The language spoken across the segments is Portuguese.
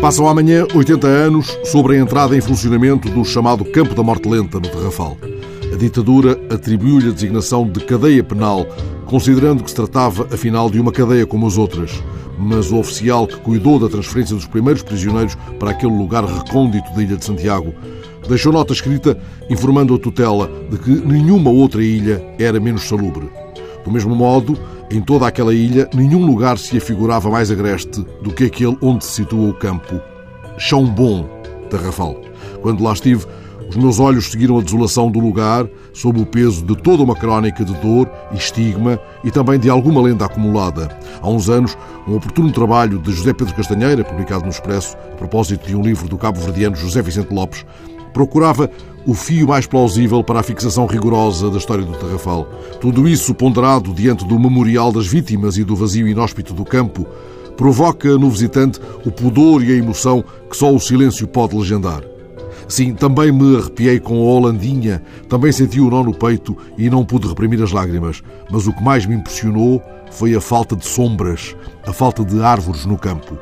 Passam amanhã 80 anos sobre a entrada em funcionamento do chamado Campo da Morte Lenta no Terrafal. A ditadura atribuiu-lhe a designação de cadeia penal, considerando que se tratava, afinal, de uma cadeia como as outras. Mas o oficial que cuidou da transferência dos primeiros prisioneiros para aquele lugar recôndito da Ilha de Santiago deixou nota escrita informando a tutela de que nenhuma outra ilha era menos salubre. Do mesmo modo, em toda aquela ilha, nenhum lugar se afigurava mais agreste do que aquele onde se situa o campo. Chão Bom, Tarrafal. Quando lá estive, os meus olhos seguiram a desolação do lugar, sob o peso de toda uma crónica de dor e estigma e também de alguma lenda acumulada. Há uns anos, um oportuno trabalho de José Pedro Castanheira, publicado no Expresso, a propósito de um livro do cabo-verdiano José Vicente Lopes, procurava o fio mais plausível para a fixação rigorosa da história do Tarrafal. Tudo isso ponderado diante do memorial das vítimas e do vazio inóspito do campo, provoca no visitante o pudor e a emoção que só o silêncio pode legendar. Sim, também me arrepiei com a Holandinha, também senti o nó no peito e não pude reprimir as lágrimas. Mas o que mais me impressionou foi a falta de sombras, a falta de árvores no campo.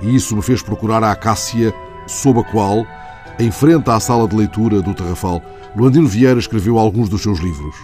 E isso me fez procurar a acácia sob a qual, em frente à sala de leitura do Terrafal, Luandino Vieira escreveu alguns dos seus livros.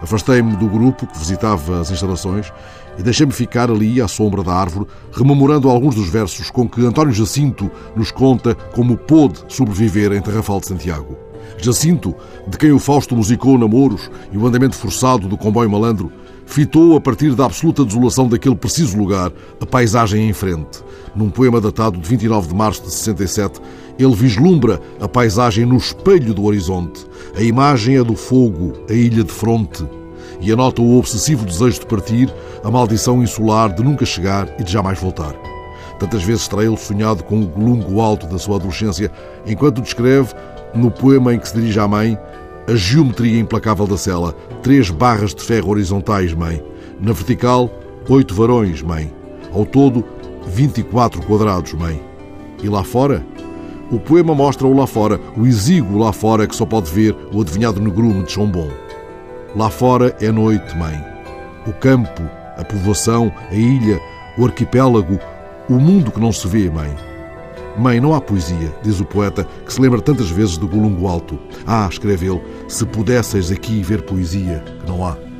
Afastei-me do grupo que visitava as instalações e deixei-me ficar ali à sombra da árvore, rememorando alguns dos versos com que António Jacinto nos conta como pôde sobreviver em Terrafal de Santiago. Jacinto, de quem o Fausto musicou namoros e o andamento forçado do comboio malandro, fitou a partir da absoluta desolação daquele preciso lugar a paisagem em frente. Num poema datado de 29 de março de 67, ele vislumbra a paisagem no espelho do horizonte. A imagem é do fogo, a ilha de fronte, e anota o obsessivo desejo de partir, a maldição insular de nunca chegar e de jamais voltar. Tantas vezes terá ele sonhado com o lungo alto da sua adolescência, enquanto descreve, no poema em que se dirige à mãe, a geometria implacável da cela. Três barras de ferro horizontais, mãe. Na vertical, oito varões, mãe. Ao todo, 24 quadrados, mãe. E lá fora? O poema mostra o lá fora, o exíguo lá fora que só pode ver o adivinhado negrume de Chombon. Lá fora é noite, mãe. O campo, a povoação, a ilha, o arquipélago, o mundo que não se vê, mãe. Mãe, não há poesia, diz o poeta, que se lembra tantas vezes do Golungo Alto. Ah, escreve ele, se pudesseis aqui ver poesia, que não há.